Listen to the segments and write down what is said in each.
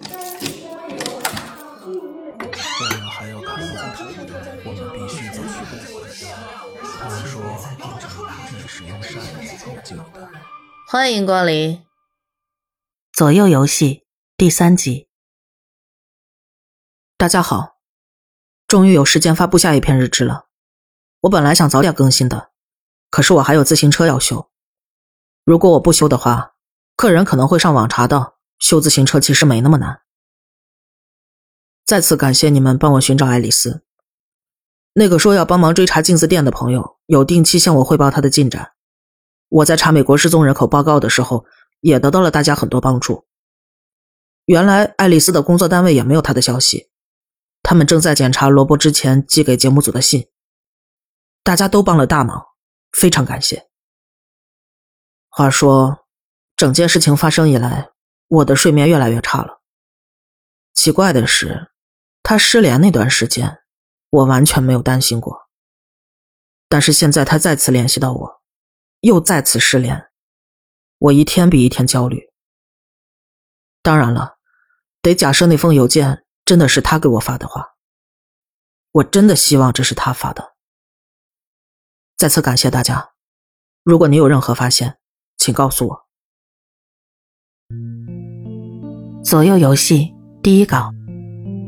我们还要看我们必须走去他们说，你是用扇子解救的。欢迎光临。左右游戏第三集。大家好，终于有时间发布下一篇日志了。我本来想早点更新的，可是我还有自行车要修。如果我不修的话，客人可能会上网查到修自行车其实没那么难。再次感谢你们帮我寻找爱丽丝。那个说要帮忙追查镜子店的朋友，有定期向我汇报他的进展。我在查美国失踪人口报告的时候，也得到了大家很多帮助。原来爱丽丝的工作单位也没有她的消息，他们正在检查罗伯之前寄给节目组的信。大家都帮了大忙，非常感谢。话说，整件事情发生以来，我的睡眠越来越差了。奇怪的是。他失联那段时间，我完全没有担心过。但是现在他再次联系到我，又再次失联，我一天比一天焦虑。当然了，得假设那封邮件真的是他给我发的话，我真的希望这是他发的。再次感谢大家，如果你有任何发现，请告诉我。左右游戏第一稿。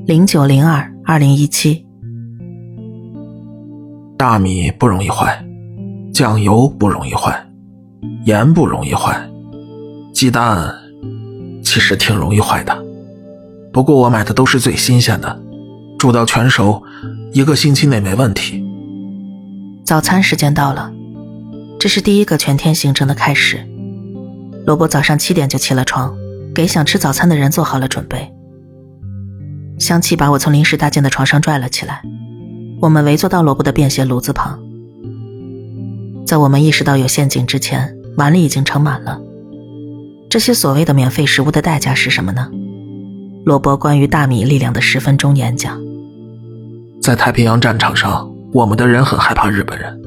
零九零二二零一七，大米不容易坏，酱油不容易坏，盐不容易坏，鸡蛋其实挺容易坏的。不过我买的都是最新鲜的，煮到全熟，一个星期内没问题。早餐时间到了，这是第一个全天行程的开始。罗伯早上七点就起了床，给想吃早餐的人做好了准备。香气把我从临时搭建的床上拽了起来，我们围坐到萝卜的便携炉子旁。在我们意识到有陷阱之前，碗里已经盛满了。这些所谓的免费食物的代价是什么呢？罗伯关于大米力量的十分钟演讲。在太平洋战场上，我们的人很害怕日本人，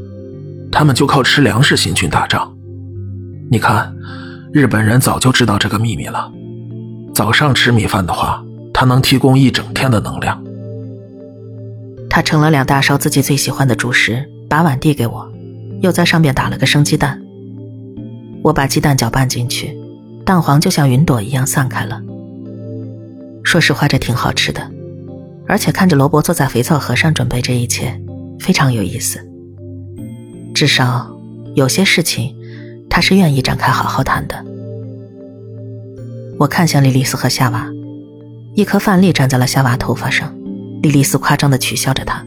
他们就靠吃粮食行军打仗。你看，日本人早就知道这个秘密了。早上吃米饭的话。它能提供一整天的能量。他盛了两大勺自己最喜欢的主食，把碗递给我，又在上面打了个生鸡蛋。我把鸡蛋搅拌进去，蛋黄就像云朵一样散开了。说实话，这挺好吃的，而且看着罗伯坐在肥皂盒上准备这一切，非常有意思。至少有些事情，他是愿意展开好好谈的。我看向莉莉丝和夏娃。一颗饭粒粘在了夏娃头发上，莉莉丝夸张地取笑着他。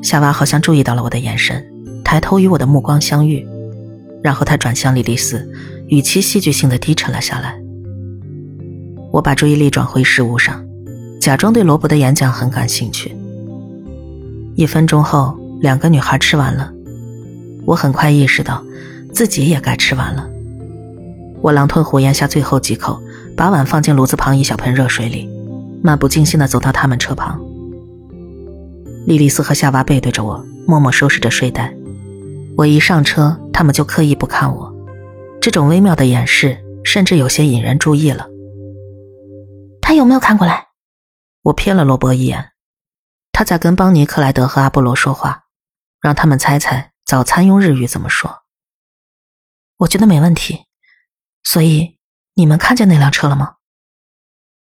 夏娃好像注意到了我的眼神，抬头与我的目光相遇，然后他转向莉莉丝，语气戏剧性的低沉了下来。我把注意力转回食物上，假装对罗伯的演讲很感兴趣。一分钟后，两个女孩吃完了，我很快意识到自己也该吃完了。我狼吞虎咽下最后几口。把碗放进炉子旁一小盆热水里，漫不经心地走到他们车旁。莉莉丝和夏娃背对着我，默默收拾着睡袋。我一上车，他们就刻意不看我。这种微妙的掩饰，甚至有些引人注意了。他有没有看过来？我瞥了罗伯一眼，他在跟邦尼、克莱德和阿波罗说话，让他们猜猜早餐用日语怎么说。我觉得没问题，所以。你们看见那辆车了吗？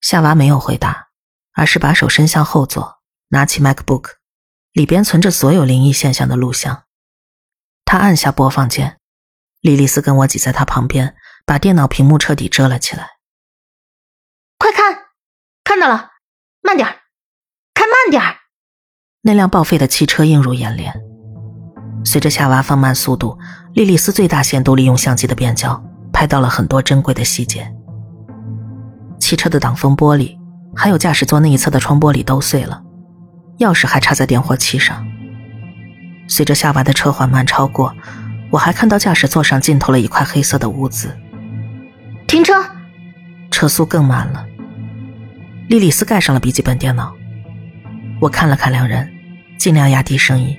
夏娃没有回答，而是把手伸向后座，拿起 MacBook，里边存着所有灵异现象的录像。他按下播放键，莉莉丝跟我挤在他旁边，把电脑屏幕彻底遮了起来。快看，看到了，慢点儿开慢点儿那辆报废的汽车映入眼帘。随着夏娃放慢速度，莉莉丝最大限度利用相机的变焦。拍到了很多珍贵的细节，汽车的挡风玻璃，还有驾驶座那一侧的窗玻璃都碎了，钥匙还插在点火器上。随着夏娃的车缓慢超过，我还看到驾驶座上浸透了一块黑色的污渍。停车！车速更慢了。莉莉丝盖上了笔记本电脑，我看了看两人，尽量压低声音：“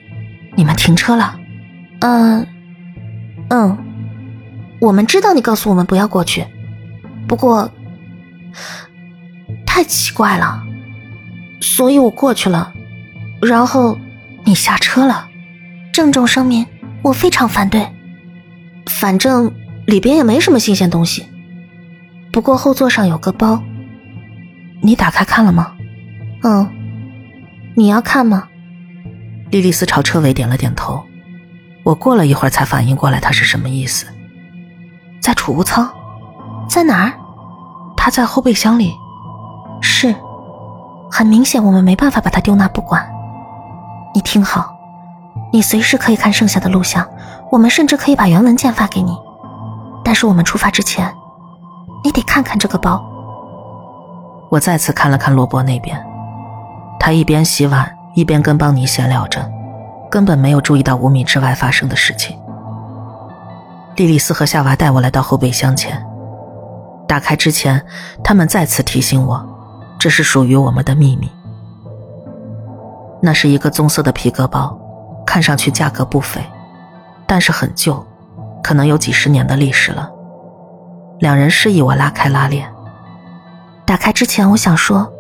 你们停车了？”“嗯，嗯。”我们知道你告诉我们不要过去，不过，太奇怪了，所以我过去了，然后你下车了。郑重声明，我非常反对。反正里边也没什么新鲜东西，不过后座上有个包，你打开看了吗？嗯，你要看吗？莉莉丝朝车尾点了点头。我过了一会儿才反应过来，他是什么意思？在储物舱，在哪儿？他在后备箱里。是，很明显我们没办法把他丢那不管。你听好，你随时可以看剩下的录像，我们甚至可以把原文件发给你。但是我们出发之前，你得看看这个包。我再次看了看罗伯那边，他一边洗碗一边跟邦尼闲聊着。根本没有注意到五米之外发生的事情。莉莉丝和夏娃带我来到后备箱前，打开之前，他们再次提醒我，这是属于我们的秘密。那是一个棕色的皮革包，看上去价格不菲，但是很旧，可能有几十年的历史了。两人示意我拉开拉链。打开之前，我想说，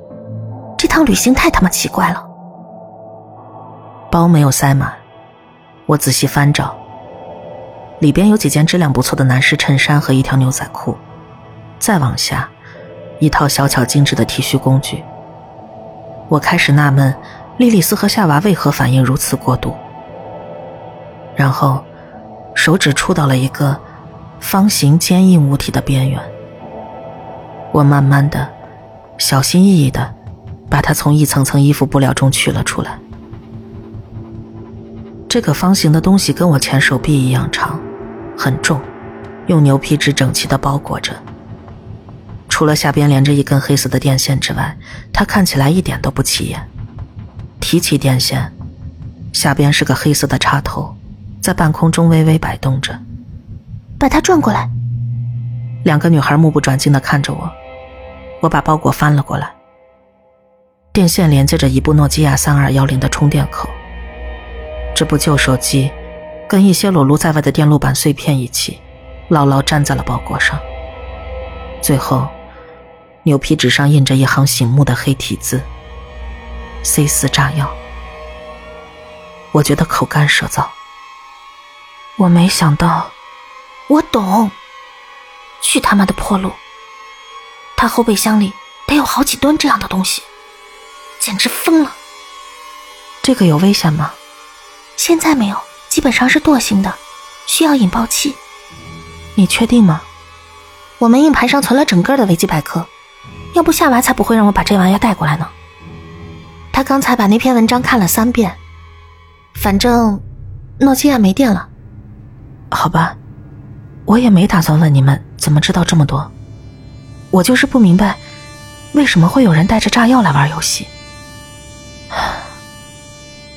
这趟旅行太他妈奇怪了。包没有塞满，我仔细翻找，里边有几件质量不错的男士衬衫和一条牛仔裤，再往下，一套小巧精致的剃须工具。我开始纳闷，莉莉丝和夏娃为何反应如此过度。然后，手指触到了一个方形坚硬物体的边缘，我慢慢的、小心翼翼的把它从一层层衣服布料中取了出来。这个方形的东西跟我前手臂一样长，很重，用牛皮纸整齐的包裹着。除了下边连着一根黑色的电线之外，它看起来一点都不起眼。提起电线，下边是个黑色的插头，在半空中微微摆动着。把它转过来。两个女孩目不转睛的看着我，我把包裹翻了过来。电线连接着一部诺基亚三二幺零的充电口。这部旧手机，跟一些裸露在外的电路板碎片一起，牢牢粘在了包裹上。最后，牛皮纸上印着一行醒目的黑体字：“C 四炸药。”我觉得口干舌燥。我没想到，我懂。去他妈的破路！他后备箱里得有好几吨这样的东西，简直疯了。这个有危险吗？现在没有，基本上是惰性的，需要引爆器。你确定吗？我们硬盘上存了整个的维基百科，要不夏娃才不会让我把这玩意儿带过来呢。他刚才把那篇文章看了三遍。反正，诺基亚没电了。好吧，我也没打算问你们怎么知道这么多。我就是不明白，为什么会有人带着炸药来玩游戏。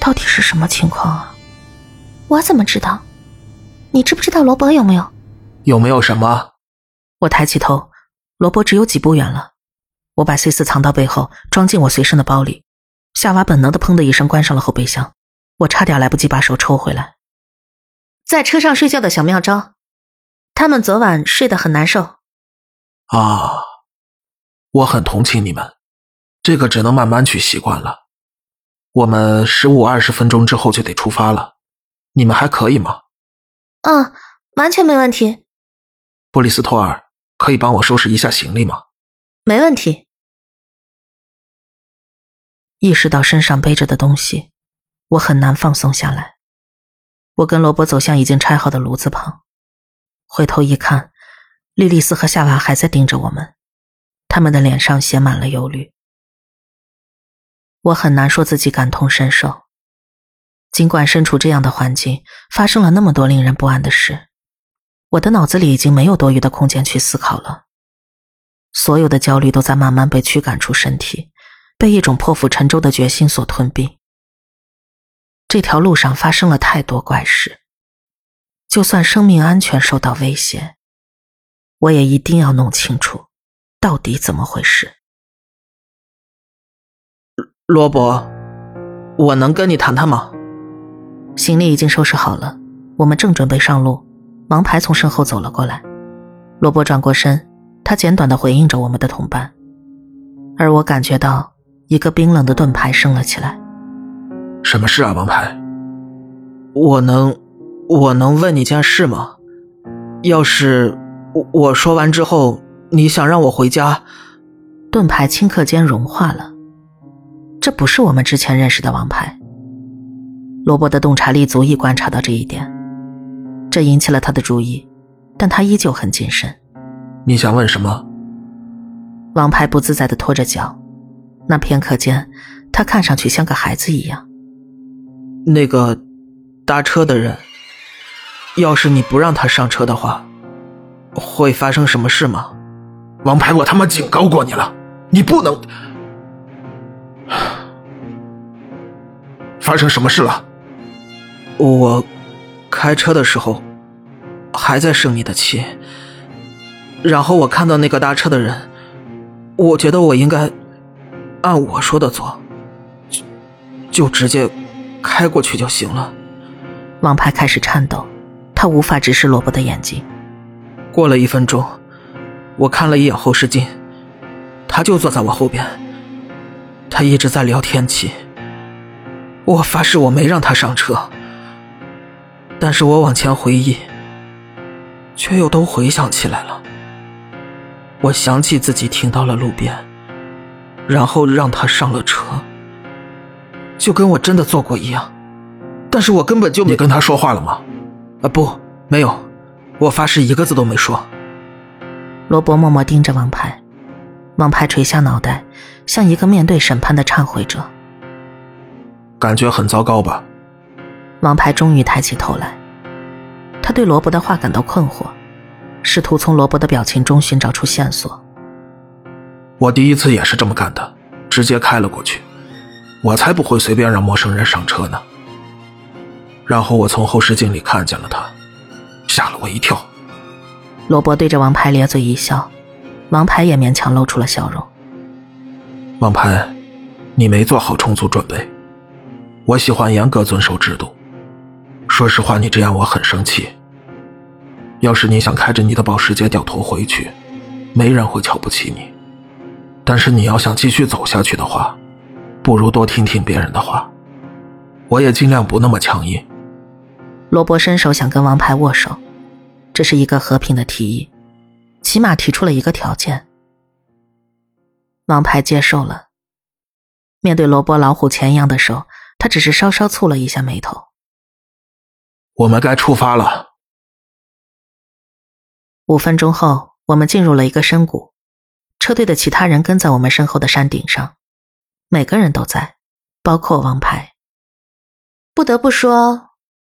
到底是什么情况啊？我怎么知道？你知不知道罗伯有没有？有没有什么？我抬起头，罗伯只有几步远了。我把 C 四藏到背后，装进我随身的包里。夏娃本能的砰的一声关上了后备箱，我差点来不及把手抽回来。在车上睡觉的小妙招，他们昨晚睡得很难受。啊，我很同情你们，这个只能慢慢去习惯了。我们十五二十分钟之后就得出发了，你们还可以吗？嗯，完全没问题。布里斯托尔，可以帮我收拾一下行李吗？没问题。意识到身上背着的东西，我很难放松下来。我跟罗伯走向已经拆好的炉子旁，回头一看，莉莉丝和夏娃还在盯着我们，他们的脸上写满了忧虑。我很难说自己感同身受，尽管身处这样的环境，发生了那么多令人不安的事，我的脑子里已经没有多余的空间去思考了。所有的焦虑都在慢慢被驱赶出身体，被一种破釜沉舟的决心所吞并。这条路上发生了太多怪事，就算生命安全受到威胁，我也一定要弄清楚，到底怎么回事。罗伯，我能跟你谈谈吗？行李已经收拾好了，我们正准备上路。王牌从身后走了过来，罗伯转过身，他简短的回应着我们的同伴。而我感觉到一个冰冷的盾牌升了起来。什么事啊，王牌？我能，我能问你件事吗？要是我我说完之后，你想让我回家，盾牌顷刻间融化了。这不是我们之前认识的王牌。罗伯的洞察力足以观察到这一点，这引起了他的注意，但他依旧很谨慎。你想问什么？王牌不自在的拖着脚，那片刻间，他看上去像个孩子一样。那个搭车的人，要是你不让他上车的话，会发生什么事吗？王牌，我他妈警告过你了，你不能。发生什么事了？我开车的时候还在生你的气，然后我看到那个搭车的人。我觉得我应该按我说的做，就就直接开过去就行了。王牌开始颤抖，他无法直视萝卜的眼睛。过了一分钟，我看了一眼后视镜，他就坐在我后边，他一直在聊天气。我发誓我没让他上车，但是我往前回忆，却又都回想起来了。我想起自己停到了路边，然后让他上了车，就跟我真的做过一样。但是我根本就你跟他说话了吗？啊，不，没有，我发誓一个字都没说。罗伯默默盯着王牌，王牌垂下脑袋，像一个面对审判的忏悔者。感觉很糟糕吧？王牌终于抬起头来，他对罗伯的话感到困惑。试图从罗伯的表情中寻找出线索。我第一次也是这么干的，直接开了过去。我才不会随便让陌生人上车呢。然后我从后视镜里看见了他，吓了我一跳。罗伯对着王牌咧嘴一笑，王牌也勉强露出了笑容。王牌，你没做好充足准备。我喜欢严格遵守制度。说实话，你这样我很生气。要是你想开着你的保时捷掉头回去，没人会瞧不起你。但是你要想继续走下去的话，不如多听听别人的话。我也尽量不那么强硬。罗伯伸手想跟王牌握手，这是一个和平的提议，起码提出了一个条件。王牌接受了。面对罗伯老虎钳一样的手，他只是稍稍蹙了一下眉头。我们该出发了。五分钟后，我们进入了一个深谷，车队的其他人跟在我们身后的山顶上，每个人都在，包括王牌。不得不说，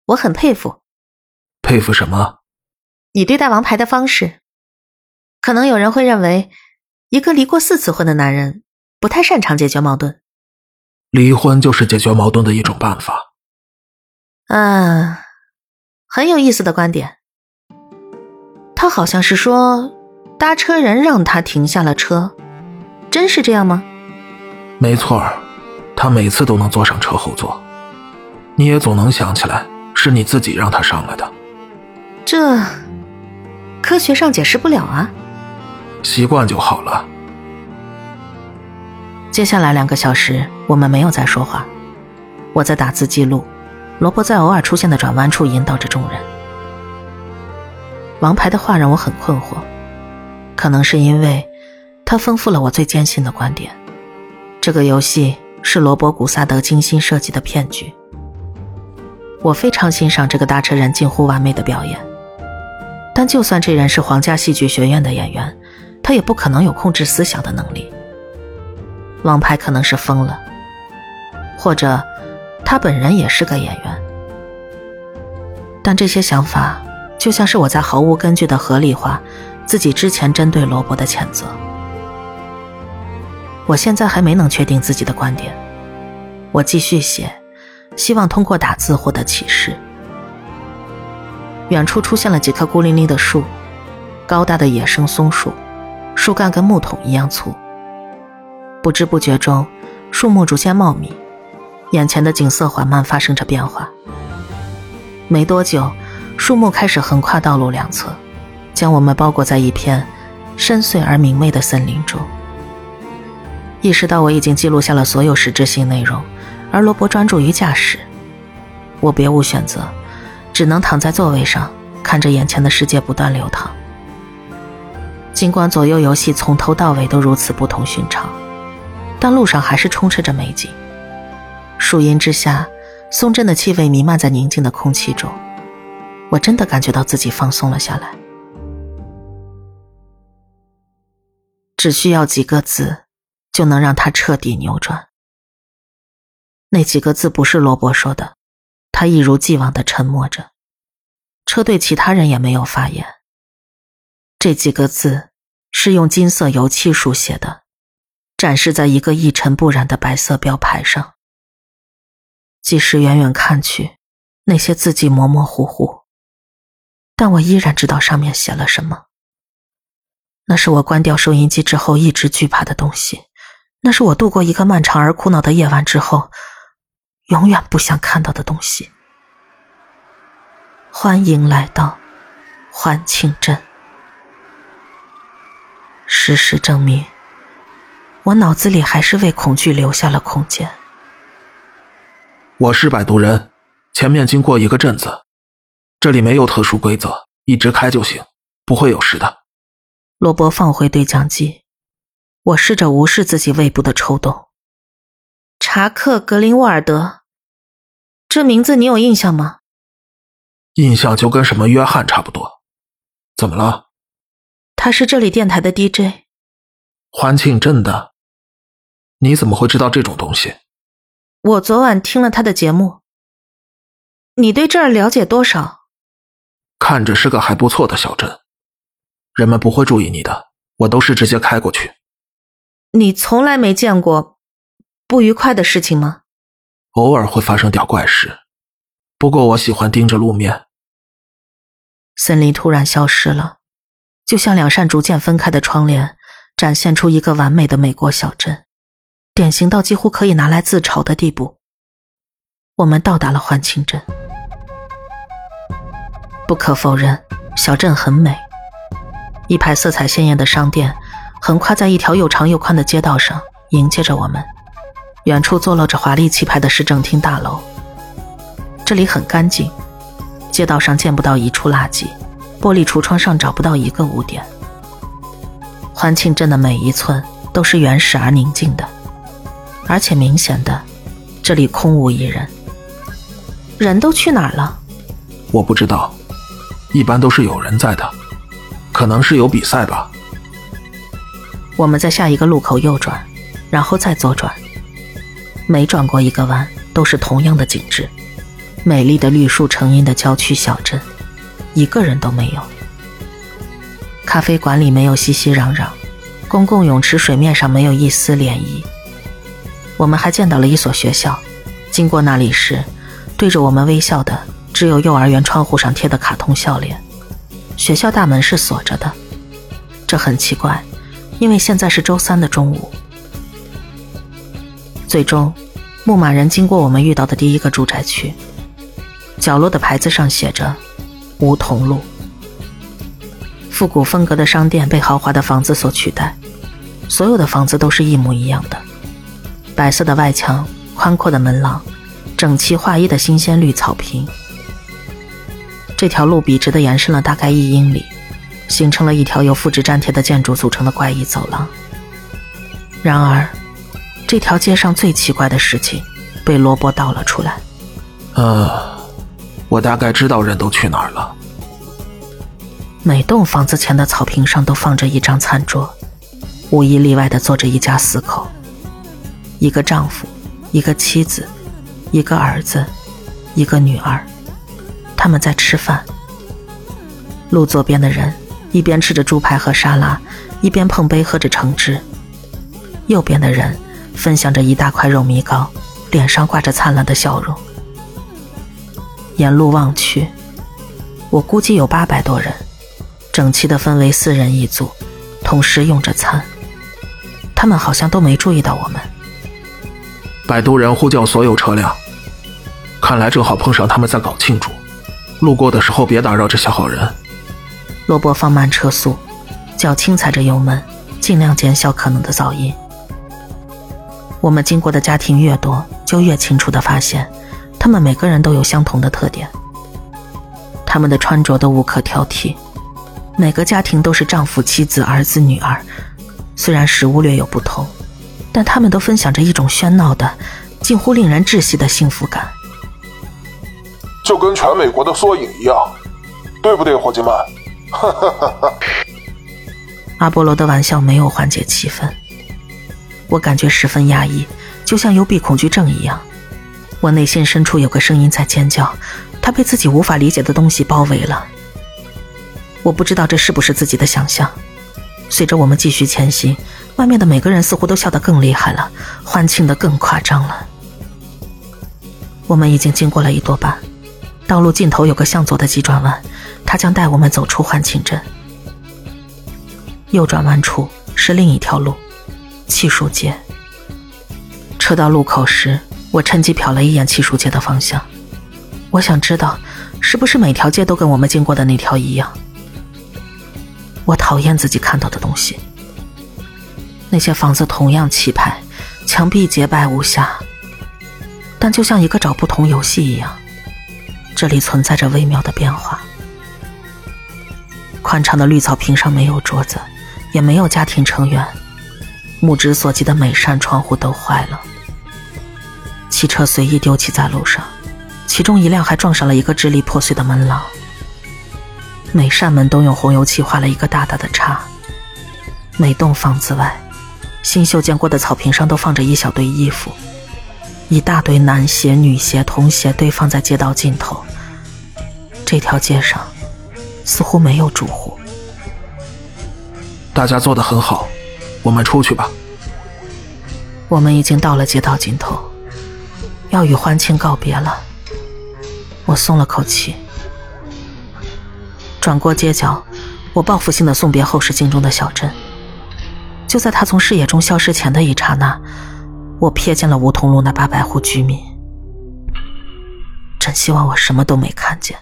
我很佩服。佩服什么？你对待王牌的方式。可能有人会认为，一个离过四次婚的男人不太擅长解决矛盾。离婚就是解决矛盾的一种办法。嗯，很有意思的观点。他好像是说，搭车人让他停下了车，真是这样吗？没错，他每次都能坐上车后座，你也总能想起来是你自己让他上来的。这科学上解释不了啊。习惯就好了。接下来两个小时，我们没有再说话，我在打字记录，罗伯在偶尔出现的转弯处引导着众人。王牌的话让我很困惑，可能是因为，他丰富了我最坚信的观点：这个游戏是罗伯·古萨德精心设计的骗局。我非常欣赏这个搭车人近乎完美的表演，但就算这人是皇家戏剧学院的演员，他也不可能有控制思想的能力。王牌可能是疯了，或者他本人也是个演员，但这些想法。就像是我在毫无根据的合理化自己之前针对罗伯的谴责。我现在还没能确定自己的观点，我继续写，希望通过打字获得启示。远处出现了几棵孤零零的树，高大的野生松树，树干跟木桶一样粗。不知不觉中，树木逐渐茂密，眼前的景色缓慢发生着变化。没多久。树木开始横跨道路两侧，将我们包裹在一片深邃而明媚的森林中。意识到我已经记录下了所有实质性内容，而罗伯专注于驾驶，我别无选择，只能躺在座位上，看着眼前的世界不断流淌。尽管左右游戏从头到尾都如此不同寻常，但路上还是充斥着美景。树荫之下，松针的气味弥漫在宁静的空气中，我真的感觉到自己放松了下来。只需要几个字，就能让他彻底扭转。那几个字不是罗伯说的，他一如既往的沉默着。车队其他人也没有发言。这几个字是用金色油漆书写的，展示在一个一尘不染的白色标牌上。即使远远看去，那些字迹模模糊糊，但我依然知道上面写了什么。那是我关掉收音机之后一直惧怕的东西，那是我度过一个漫长而苦恼的夜晚之后，永远不想看到的东西。欢迎来到欢庆镇。事实证明，我脑子里还是为恐惧留下了空间。我是摆渡人，前面经过一个镇子，这里没有特殊规则，一直开就行，不会有事的。罗伯放回对讲机，我试着无视自己胃部的抽动。查克·格林沃尔德，这名字你有印象吗？印象就跟什么约翰差不多。怎么了？他是这里电台的 DJ。欢庆镇的。你怎么会知道这种东西？我昨晚听了他的节目。你对这儿了解多少？看着是个还不错的小镇。人们不会注意你的，我都是直接开过去。你从来没见过不愉快的事情吗？偶尔会发生点怪事，不过我喜欢盯着路面。森林突然消失了，就像两扇逐渐分开的窗帘，展现出一个完美的美国小镇，典型到几乎可以拿来自嘲的地步。我们到达了欢庆镇，不可否认，小镇很美。一排色彩鲜艳的商店横跨在一条又长又宽的街道上，迎接着我们。远处坐落着华丽气派的市政厅大楼。这里很干净，街道上见不到一处垃圾，玻璃橱窗上找不到一个污点。欢庆镇的每一寸都是原始而宁静的，而且明显的，这里空无一人。人都去哪儿了？我不知道，一般都是有人在的。可能是有比赛吧。我们在下一个路口右转，然后再左转。每转过一个弯，都是同样的景致：美丽的绿树成荫的郊区小镇，一个人都没有。咖啡馆里没有熙熙攘攘，公共泳池水面上没有一丝涟漪。我们还见到了一所学校，经过那里时，对着我们微笑的只有幼儿园窗户上贴的卡通笑脸。学校大门是锁着的，这很奇怪，因为现在是周三的中午。最终，牧马人经过我们遇到的第一个住宅区，角落的牌子上写着“梧桐路”。复古风格的商店被豪华的房子所取代，所有的房子都是一模一样的：白色的外墙、宽阔的门廊、整齐划一的新鲜绿草坪。这条路笔直的延伸了大概一英里，形成了一条由复制粘贴的建筑组成的怪异走廊。然而，这条街上最奇怪的事情被罗伯道了出来。呃，我大概知道人都去哪儿了。每栋房子前的草坪上都放着一张餐桌，无一例外的坐着一家四口：一个丈夫，一个妻子，一个儿子，一个女儿。他们在吃饭。路左边的人一边吃着猪排和沙拉，一边碰杯喝着橙汁。右边的人分享着一大块肉糜糕，脸上挂着灿烂的笑容。沿路望去，我估计有八百多人，整齐的分为四人一组，同时用着餐。他们好像都没注意到我们。摆渡人呼叫所有车辆，看来正好碰上他们在搞庆祝。路过的时候别打扰这些好人。罗伯放慢车速，脚轻踩着油门，尽量减小可能的噪音。我们经过的家庭越多，就越清楚的发现，他们每个人都有相同的特点。他们的穿着都无可挑剔，每个家庭都是丈夫、妻子、儿子、女儿，虽然食物略有不同，但他们都分享着一种喧闹的、近乎令人窒息的幸福感。就跟全美国的缩影一样，对不对，伙计们？哈哈哈哈。阿波罗的玩笑没有缓解气氛，我感觉十分压抑，就像幽闭恐惧症一样。我内心深处有个声音在尖叫，他被自己无法理解的东西包围了。我不知道这是不是自己的想象。随着我们继续前行，外面的每个人似乎都笑得更厉害了，欢庆的更夸张了。我们已经经过了一多半，道路尽头有个向左的急转弯，它将带我们走出欢庆镇。右转弯处是另一条路，气数街。车到路口时，我趁机瞟了一眼气数街的方向，我想知道，是不是每条街都跟我们经过的那条一样。我讨厌自己看到的东西，那些房子同样气派，墙壁洁白无瑕，但就像一个找不同游戏一样，这里存在着微妙的变化。宽敞的绿草坪上没有桌子。也没有家庭成员，目之所及的每扇窗户都坏了。汽车随意丢弃在路上，其中一辆还撞上了一个支离破碎的门廊。每扇门都用红油漆画了一个大大的叉。每栋房子外，新修建过的草坪上都放着一小堆衣服，一大堆男鞋、女鞋、童鞋堆放在街道尽头。这条街上似乎没有住户。大家做的很好，我们出去吧。我们已经到了街道尽头，要与欢庆告别了。我松了口气，转过街角，我报复性的送别后视镜中的小镇。就在他从视野中消失前的一刹那，我瞥见了梧桐路那八百户居民。真希望我什么都没看见，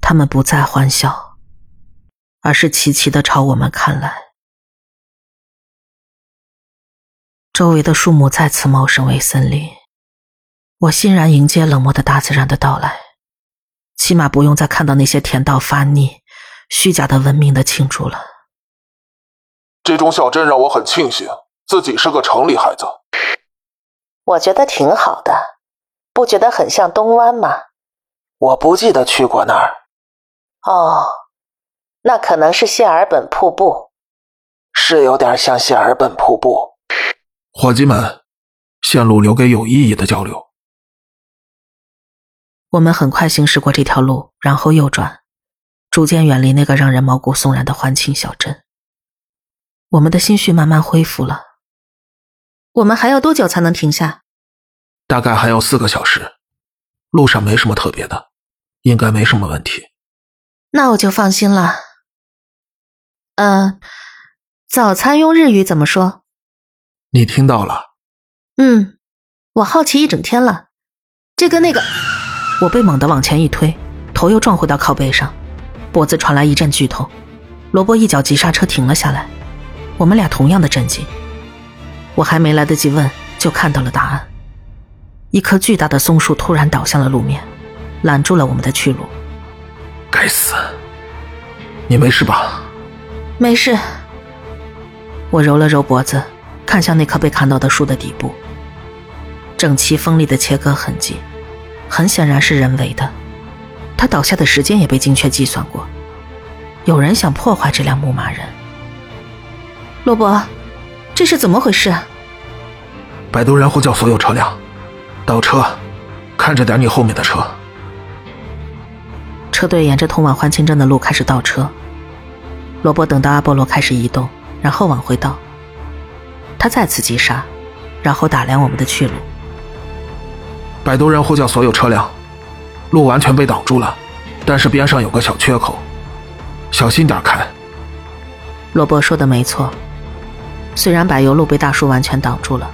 他们不再欢笑。而是齐齐的朝我们看来，周围的树木再次茂盛为森林。我欣然迎接冷漠的大自然的到来，起码不用再看到那些甜到发腻、虚假的文明的庆祝了。这种小镇让我很庆幸自己是个城里孩子。我觉得挺好的，不觉得很像东湾吗？我不记得去过那儿。哦。那可能是谢尔本瀑布，是有点像谢尔本瀑布。伙计们，线路留给有意义的交流。我们很快行驶过这条路，然后右转，逐渐远离那个让人毛骨悚然的欢庆小镇。我们的心绪慢慢恢复了。我们还要多久才能停下？大概还要四个小时。路上没什么特别的，应该没什么问题。那我就放心了。呃，早餐用日语怎么说？你听到了？嗯，我好奇一整天了。这跟那个……我被猛地往前一推，头又撞回到靠背上，脖子传来一阵剧痛。罗伯一脚急刹车停了下来，我们俩同样的震惊。我还没来得及问，就看到了答案：一棵巨大的松树突然倒向了路面，拦住了我们的去路。该死！你没事吧？没事，我揉了揉脖子，看向那棵被砍倒的树的底部，整齐锋利的切割痕迹，很显然是人为的。他倒下的时间也被精确计算过。有人想破坏这辆牧马人。罗伯，这是怎么回事？摆渡人呼叫所有车辆倒车，看着点你后面的车。车队沿着通往欢庆镇的路开始倒车。罗伯等到阿波罗开始移动，然后往回倒。他再次击杀，然后打量我们的去路。摆渡人呼叫所有车辆，路完全被挡住了，但是边上有个小缺口，小心点开。罗伯说的没错，虽然柏油路被大树完全挡住了，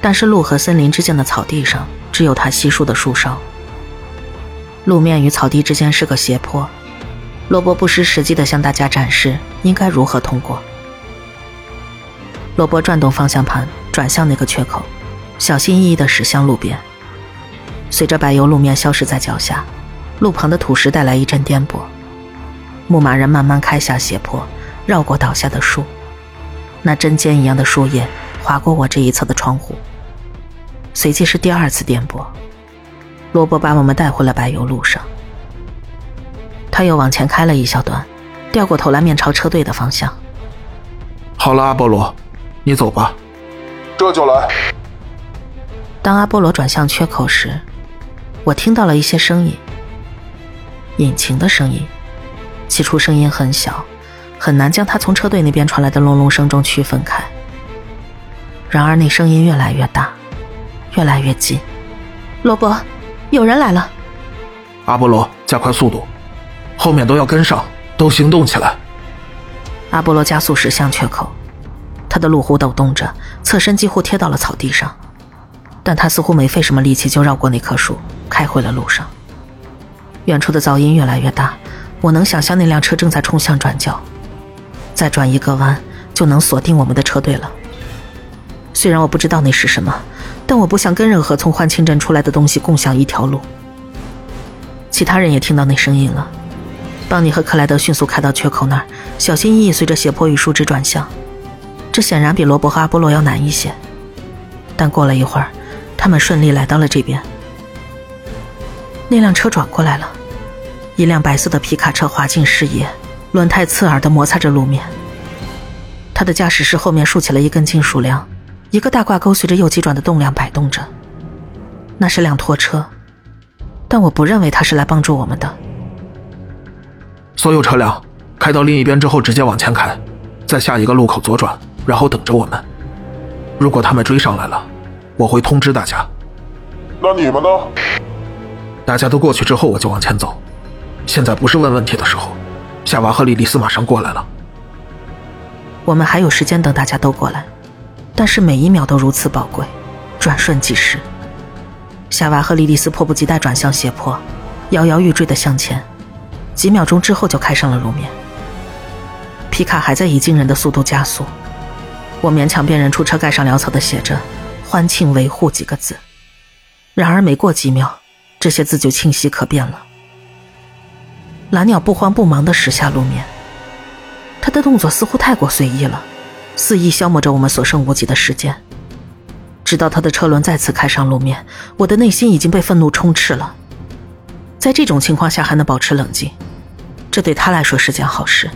但是路和森林之间的草地上只有他稀疏的树梢。路面与草地之间是个斜坡。罗伯不失时机地向大家展示应该如何通过。罗伯转动方向盘，转向那个缺口，小心翼翼地驶向路边。随着柏油路面消失在脚下，路旁的土石带来一阵颠簸。牧马人慢慢开下斜坡，绕过倒下的树，那针尖一样的树叶划过我这一侧的窗户。随即是第二次颠簸，罗伯把我们带回了柏油路上。他又往前开了一小段，掉过头来面朝车队的方向。好了，阿波罗。你走吧，这就来。当阿波罗转向缺口时，我听到了一些声音，引擎的声音。起初声音很小，很难将它从车队那边传来的隆隆声中区分开。然而那声音越来越大，越来越近。罗伯，有人来了。阿波罗，加快速度，后面都要跟上，都行动起来。阿波罗加速驶向缺口。他的路虎抖动着，侧身几乎贴到了草地上，但他似乎没费什么力气就绕过那棵树，开回了路上。远处的噪音越来越大，我能想象那辆车正在冲向转角，再转一个弯就能锁定我们的车队了。虽然我不知道那是什么，但我不想跟任何从欢庆镇出来的东西共享一条路。其他人也听到那声音了，邦尼和克莱德迅速开到缺口那儿，小心翼翼随着斜坡与树枝转向。这显然比罗伯和阿波罗要难一些，但过了一会儿，他们顺利来到了这边。那辆车转过来了，一辆白色的皮卡车滑进视野，轮胎刺耳地摩擦着路面。他的驾驶室后面竖起了一根金属梁，一个大挂钩随着右击转的动量摆动着。那是辆拖车，但我不认为它是来帮助我们的。所有车辆开到另一边之后，直接往前开，在下一个路口左转。然后等着我们。如果他们追上来了，我会通知大家。那你们呢？大家都过去之后，我就往前走。现在不是问问题的时候。夏娃和莉莉丝马上过来了。我们还有时间等大家都过来，但是每一秒都如此宝贵，转瞬即逝。夏娃和莉莉丝迫不及待转向斜坡，摇摇欲坠的向前，几秒钟之后就开上了路面。皮卡还在以惊人的速度加速。我勉强辨认出车盖上潦草的写着“欢庆维护”几个字，然而没过几秒，这些字就清晰可辨了。蓝鸟不慌不忙地驶下路面，他的动作似乎太过随意了，肆意消磨着我们所剩无几的时间。直到他的车轮再次开上路面，我的内心已经被愤怒充斥了。在这种情况下还能保持冷静，这对他来说是件好事，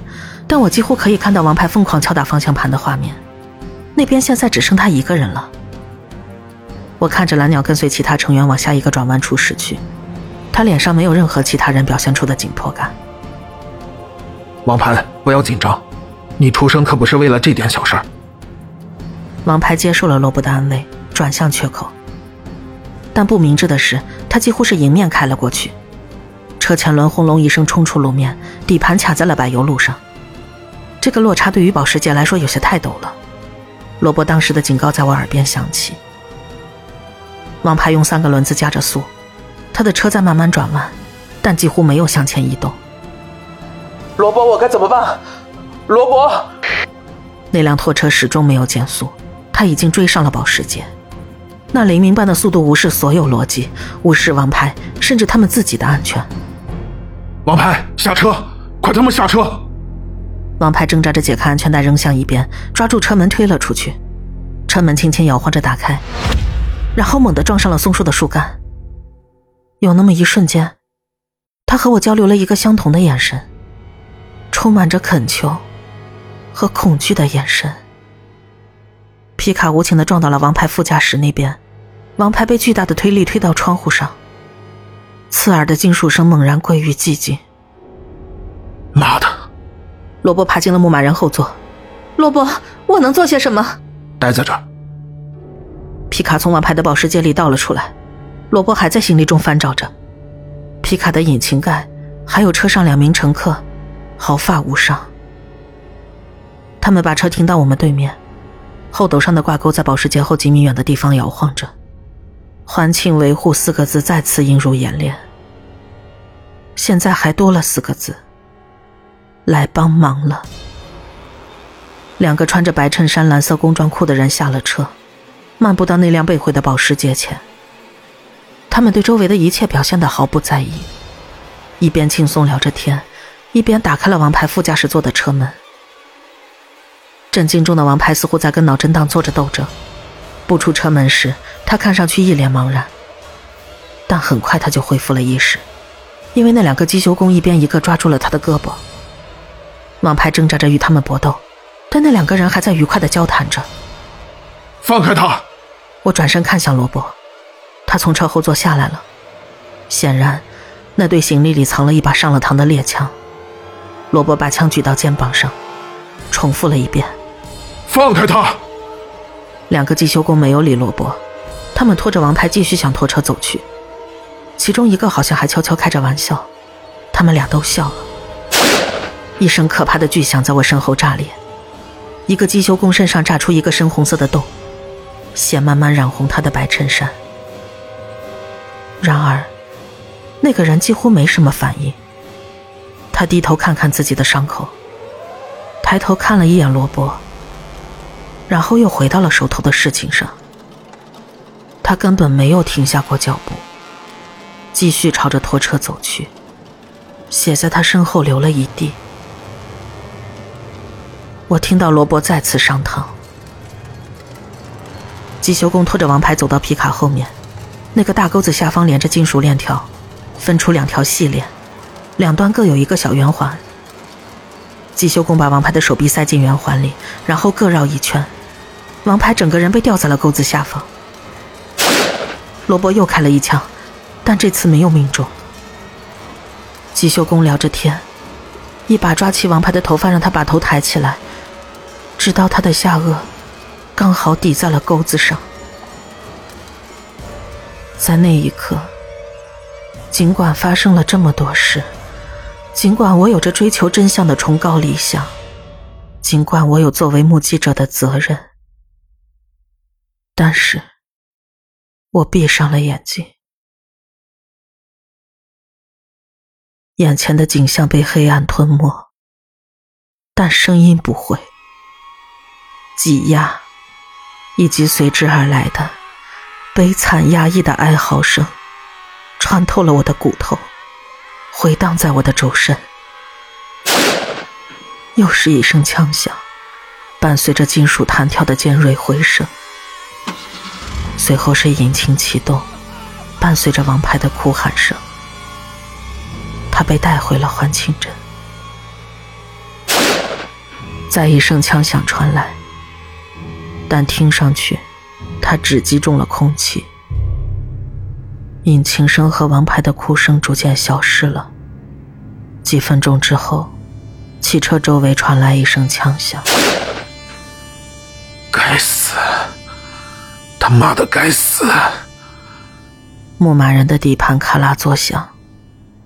但我几乎可以看到王牌疯狂敲打方向盘的画面。那边现在只剩他一个人了。我看着蓝鸟跟随其他成员往下一个转弯处驶去，他脸上没有任何其他人表现出的紧迫感。王牌，不要紧张，你出生可不是为了这点小事儿。王牌接受了罗布的安慰，转向缺口。但不明智的是，他几乎是迎面开了过去，车前轮轰隆一声冲出路面，底盘卡在了柏油路上。这个落差对于保时捷来说有些太陡了。罗伯当时的警告在我耳边响起。王牌用三个轮子加着速，他的车在慢慢转弯，但几乎没有向前移动。罗伯，我该怎么办？罗伯，那辆拖车始终没有减速，他已经追上了保时捷。那雷鸣般的速度无视所有逻辑，无视王牌，甚至他们自己的安全。王牌，下车！快他妈下车！王牌挣扎着解开安全带，扔向一边，抓住车门推了出去。车门轻轻摇晃着打开，然后猛地撞上了松树的树干。有那么一瞬间，他和我交流了一个相同的眼神，充满着恳求和恐惧的眼神。皮卡无情地撞到了王牌副驾驶那边，王牌被巨大的推力推到窗户上，刺耳的金属声猛然归于寂静。妈的！罗伯爬进了牧马人后座。罗伯，我能做些什么？待在这儿。皮卡从王牌的保时捷里倒了出来。罗伯还在行李中翻找着。皮卡的引擎盖，还有车上两名乘客，毫发无伤。他们把车停到我们对面，后斗上的挂钩在保时捷后几米远的地方摇晃着。欢庆维护四个字再次映入眼帘。现在还多了四个字。来帮忙了。两个穿着白衬衫、蓝色工装裤的人下了车，漫步到那辆被毁的保时捷前。他们对周围的一切表现得毫不在意，一边轻松聊着天，一边打开了王牌副驾驶座的车门。震惊中的王牌似乎在跟脑震荡做着斗争。步出车门时，他看上去一脸茫然，但很快他就恢复了意识，因为那两个机修工一边一个抓住了他的胳膊。王牌挣扎着与他们搏斗，但那两个人还在愉快的交谈着。放开他！我转身看向罗伯，他从车后座下来了，显然，那对行李里藏了一把上了膛的猎枪。罗伯把枪举到肩膀上，重复了一遍：“放开他！”两个机修工没有理罗伯，他们拖着王牌继续向拖车走去。其中一个好像还悄悄开着玩笑，他们俩都笑了。一声可怕的巨响在我身后炸裂，一个机修工身上炸出一个深红色的洞，血慢慢染红他的白衬衫。然而，那个人几乎没什么反应。他低头看看自己的伤口，抬头看了一眼罗伯。然后又回到了手头的事情上。他根本没有停下过脚步，继续朝着拖车走去，血在他身后流了一地。我听到罗伯再次上膛。机修工拖着王牌走到皮卡后面，那个大钩子下方连着金属链条，分出两条细链，两端各有一个小圆环。机修工把王牌的手臂塞进圆环里，然后各绕一圈。王牌整个人被吊在了钩子下方。罗伯又开了一枪，但这次没有命中。吉修工聊着天，一把抓起王牌的头发，让他把头抬起来，直到他的下颚刚好抵在了钩子上。在那一刻，尽管发生了这么多事，尽管我有着追求真相的崇高理想，尽管我有作为目击者的责任。但是，我闭上了眼睛，眼前的景象被黑暗吞没，但声音不会。挤压，以及随之而来的悲惨压抑的哀嚎声，穿透了我的骨头，回荡在我的周身。又是一声枪响，伴随着金属弹跳的尖锐回声。随后是引擎启动，伴随着王牌的哭喊声，他被带回了欢庆镇。再一声枪响传来，但听上去，他只击中了空气。引擎声和王牌的哭声逐渐消失了。几分钟之后，汽车周围传来一声枪响。该死！他妈的，该死！牧马人的底盘咔啦作响，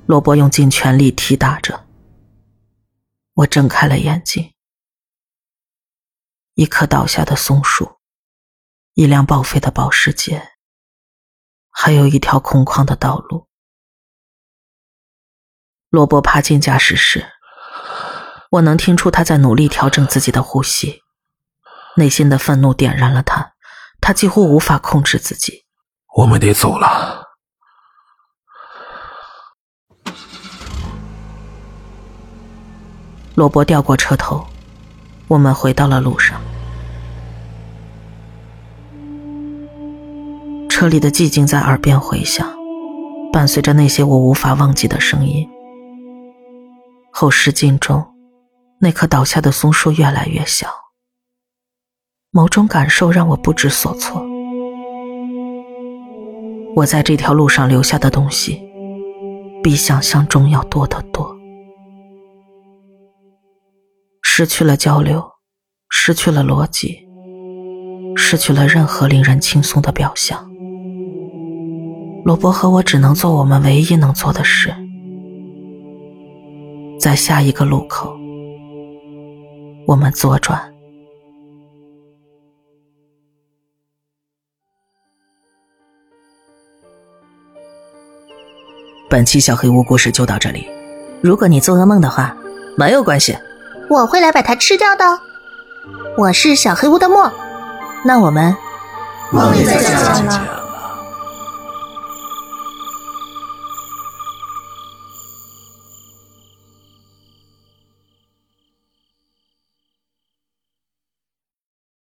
罗伯用尽全力踢打着。我睁开了眼睛，一棵倒下的松树，一辆报废的保时捷，还有一条空旷的道路。罗伯爬进驾驶室，我能听出他在努力调整自己的呼吸，内心的愤怒点燃了他。他几乎无法控制自己。我们得走了。罗伯掉过车头，我们回到了路上。车里的寂静在耳边回响，伴随着那些我无法忘记的声音。后视镜中，那棵倒下的松树越来越小。某种感受让我不知所措。我在这条路上留下的东西，比想象中要多得多。失去了交流，失去了逻辑，失去了任何令人轻松的表象。罗伯和我只能做我们唯一能做的事，在下一个路口，我们左转。本期小黑屋故事就到这里。如果你做噩梦的话，没有关系，我会来把它吃掉的。我是小黑屋的墨，那我们梦里再见了。